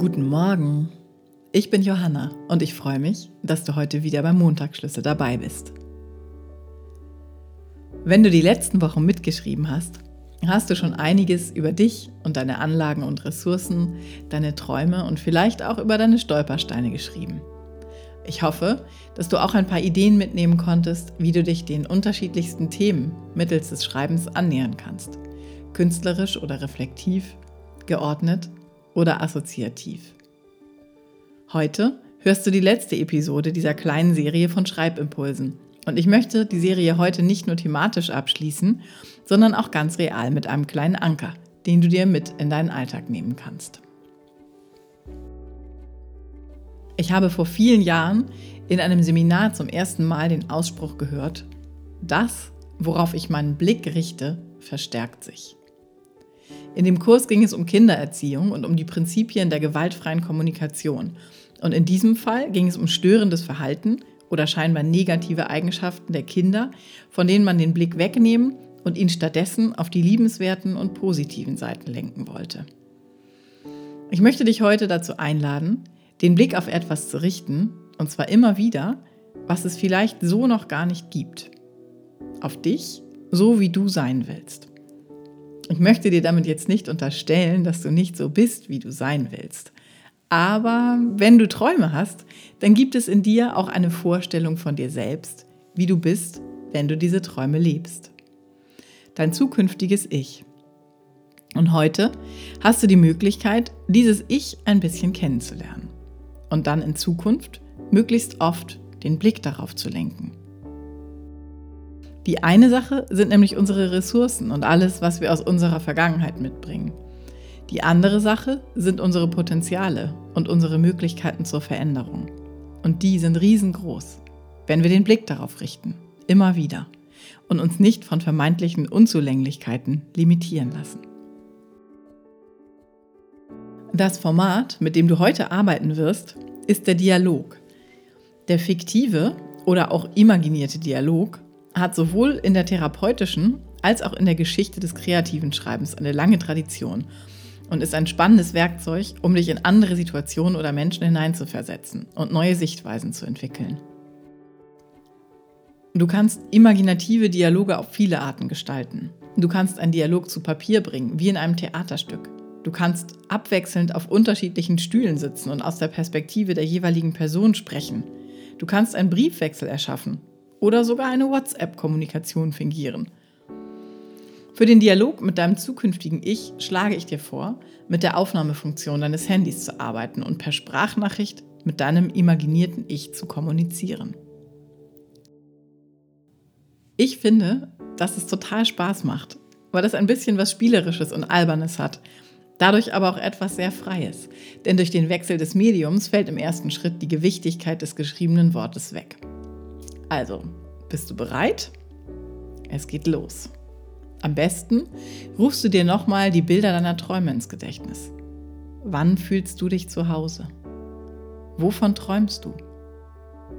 Guten Morgen. Ich bin Johanna und ich freue mich, dass du heute wieder beim Montagsschlüssel dabei bist. Wenn du die letzten Wochen mitgeschrieben hast, hast du schon einiges über dich und deine Anlagen und Ressourcen, deine Träume und vielleicht auch über deine Stolpersteine geschrieben. Ich hoffe, dass du auch ein paar Ideen mitnehmen konntest, wie du dich den unterschiedlichsten Themen mittels des Schreibens annähern kannst. Künstlerisch oder reflektiv, geordnet oder assoziativ. Heute hörst du die letzte Episode dieser kleinen Serie von Schreibimpulsen. Und ich möchte die Serie heute nicht nur thematisch abschließen, sondern auch ganz real mit einem kleinen Anker, den du dir mit in deinen Alltag nehmen kannst. Ich habe vor vielen Jahren in einem Seminar zum ersten Mal den Ausspruch gehört, das, worauf ich meinen Blick richte, verstärkt sich. In dem Kurs ging es um Kindererziehung und um die Prinzipien der gewaltfreien Kommunikation. Und in diesem Fall ging es um störendes Verhalten oder scheinbar negative Eigenschaften der Kinder, von denen man den Blick wegnehmen und ihn stattdessen auf die liebenswerten und positiven Seiten lenken wollte. Ich möchte dich heute dazu einladen, den Blick auf etwas zu richten, und zwar immer wieder, was es vielleicht so noch gar nicht gibt. Auf dich, so wie du sein willst. Ich möchte dir damit jetzt nicht unterstellen, dass du nicht so bist, wie du sein willst. Aber wenn du Träume hast, dann gibt es in dir auch eine Vorstellung von dir selbst, wie du bist, wenn du diese Träume lebst. Dein zukünftiges Ich. Und heute hast du die Möglichkeit, dieses Ich ein bisschen kennenzulernen. Und dann in Zukunft möglichst oft den Blick darauf zu lenken. Die eine Sache sind nämlich unsere Ressourcen und alles, was wir aus unserer Vergangenheit mitbringen. Die andere Sache sind unsere Potenziale und unsere Möglichkeiten zur Veränderung. Und die sind riesengroß, wenn wir den Blick darauf richten, immer wieder, und uns nicht von vermeintlichen Unzulänglichkeiten limitieren lassen. Das Format, mit dem du heute arbeiten wirst, ist der Dialog. Der fiktive oder auch imaginierte Dialog hat sowohl in der therapeutischen als auch in der Geschichte des kreativen Schreibens eine lange Tradition und ist ein spannendes Werkzeug, um dich in andere Situationen oder Menschen hineinzuversetzen und neue Sichtweisen zu entwickeln. Du kannst imaginative Dialoge auf viele Arten gestalten. Du kannst einen Dialog zu Papier bringen, wie in einem Theaterstück. Du kannst abwechselnd auf unterschiedlichen Stühlen sitzen und aus der Perspektive der jeweiligen Person sprechen. Du kannst einen Briefwechsel erschaffen oder sogar eine WhatsApp-Kommunikation fingieren. Für den Dialog mit deinem zukünftigen Ich schlage ich dir vor, mit der Aufnahmefunktion deines Handys zu arbeiten und per Sprachnachricht mit deinem imaginierten Ich zu kommunizieren. Ich finde, dass es total Spaß macht, weil es ein bisschen was Spielerisches und Albernes hat, dadurch aber auch etwas sehr Freies. Denn durch den Wechsel des Mediums fällt im ersten Schritt die Gewichtigkeit des geschriebenen Wortes weg. Also, bist du bereit? Es geht los. Am besten rufst du dir nochmal die Bilder deiner Träume ins Gedächtnis. Wann fühlst du dich zu Hause? Wovon träumst du?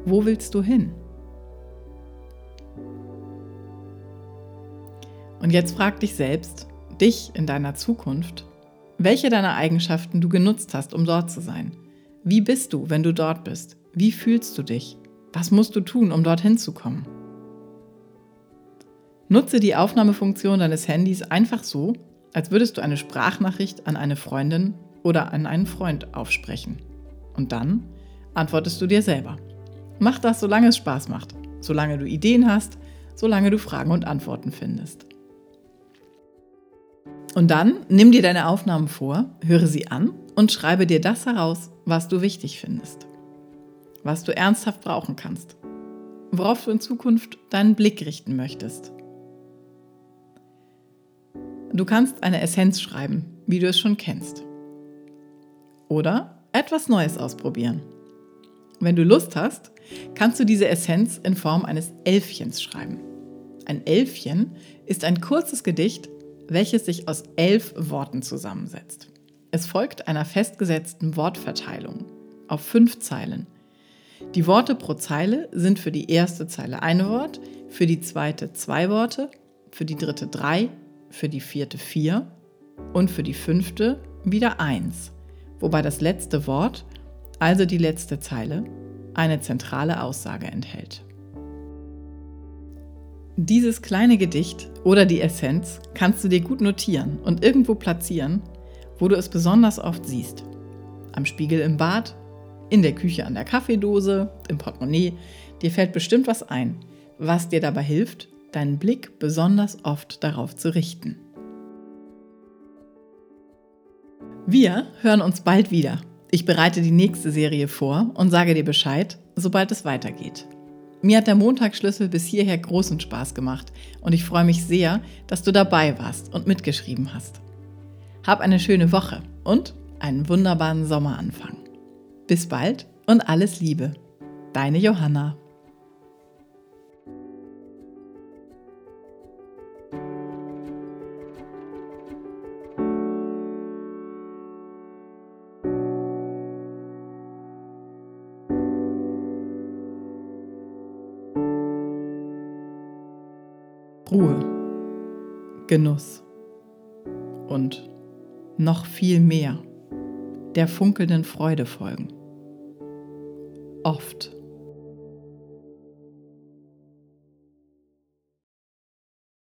Wo willst du hin? Und jetzt frag dich selbst, dich in deiner Zukunft, welche deiner Eigenschaften du genutzt hast, um dort zu sein. Wie bist du, wenn du dort bist? Wie fühlst du dich? Was musst du tun, um dorthin zu kommen? Nutze die Aufnahmefunktion deines Handys einfach so, als würdest du eine Sprachnachricht an eine Freundin oder an einen Freund aufsprechen. Und dann antwortest du dir selber. Mach das, solange es Spaß macht, solange du Ideen hast, solange du Fragen und Antworten findest. Und dann nimm dir deine Aufnahmen vor, höre sie an und schreibe dir das heraus, was du wichtig findest was du ernsthaft brauchen kannst, worauf du in Zukunft deinen Blick richten möchtest. Du kannst eine Essenz schreiben, wie du es schon kennst. Oder etwas Neues ausprobieren. Wenn du Lust hast, kannst du diese Essenz in Form eines Elfchens schreiben. Ein Elfchen ist ein kurzes Gedicht, welches sich aus elf Worten zusammensetzt. Es folgt einer festgesetzten Wortverteilung auf fünf Zeilen die Worte pro Zeile sind für die erste Zeile ein Wort, für die zweite zwei Worte, für die dritte drei, für die vierte vier und für die fünfte wieder eins. wobei das letzte Wort, also die letzte Zeile, eine zentrale Aussage enthält. Dieses kleine Gedicht oder die Essenz kannst du dir gut notieren und irgendwo platzieren, wo du es besonders oft siehst. Am Spiegel im Bad, in der Küche an der Kaffeedose, im Portemonnaie. Dir fällt bestimmt was ein, was dir dabei hilft, deinen Blick besonders oft darauf zu richten. Wir hören uns bald wieder. Ich bereite die nächste Serie vor und sage dir Bescheid, sobald es weitergeht. Mir hat der Montagsschlüssel bis hierher großen Spaß gemacht und ich freue mich sehr, dass du dabei warst und mitgeschrieben hast. Hab eine schöne Woche und einen wunderbaren Sommeranfang. Bis bald und alles Liebe. Deine Johanna. Ruhe, Genuss und noch viel mehr der funkelnden Freude folgen. Oft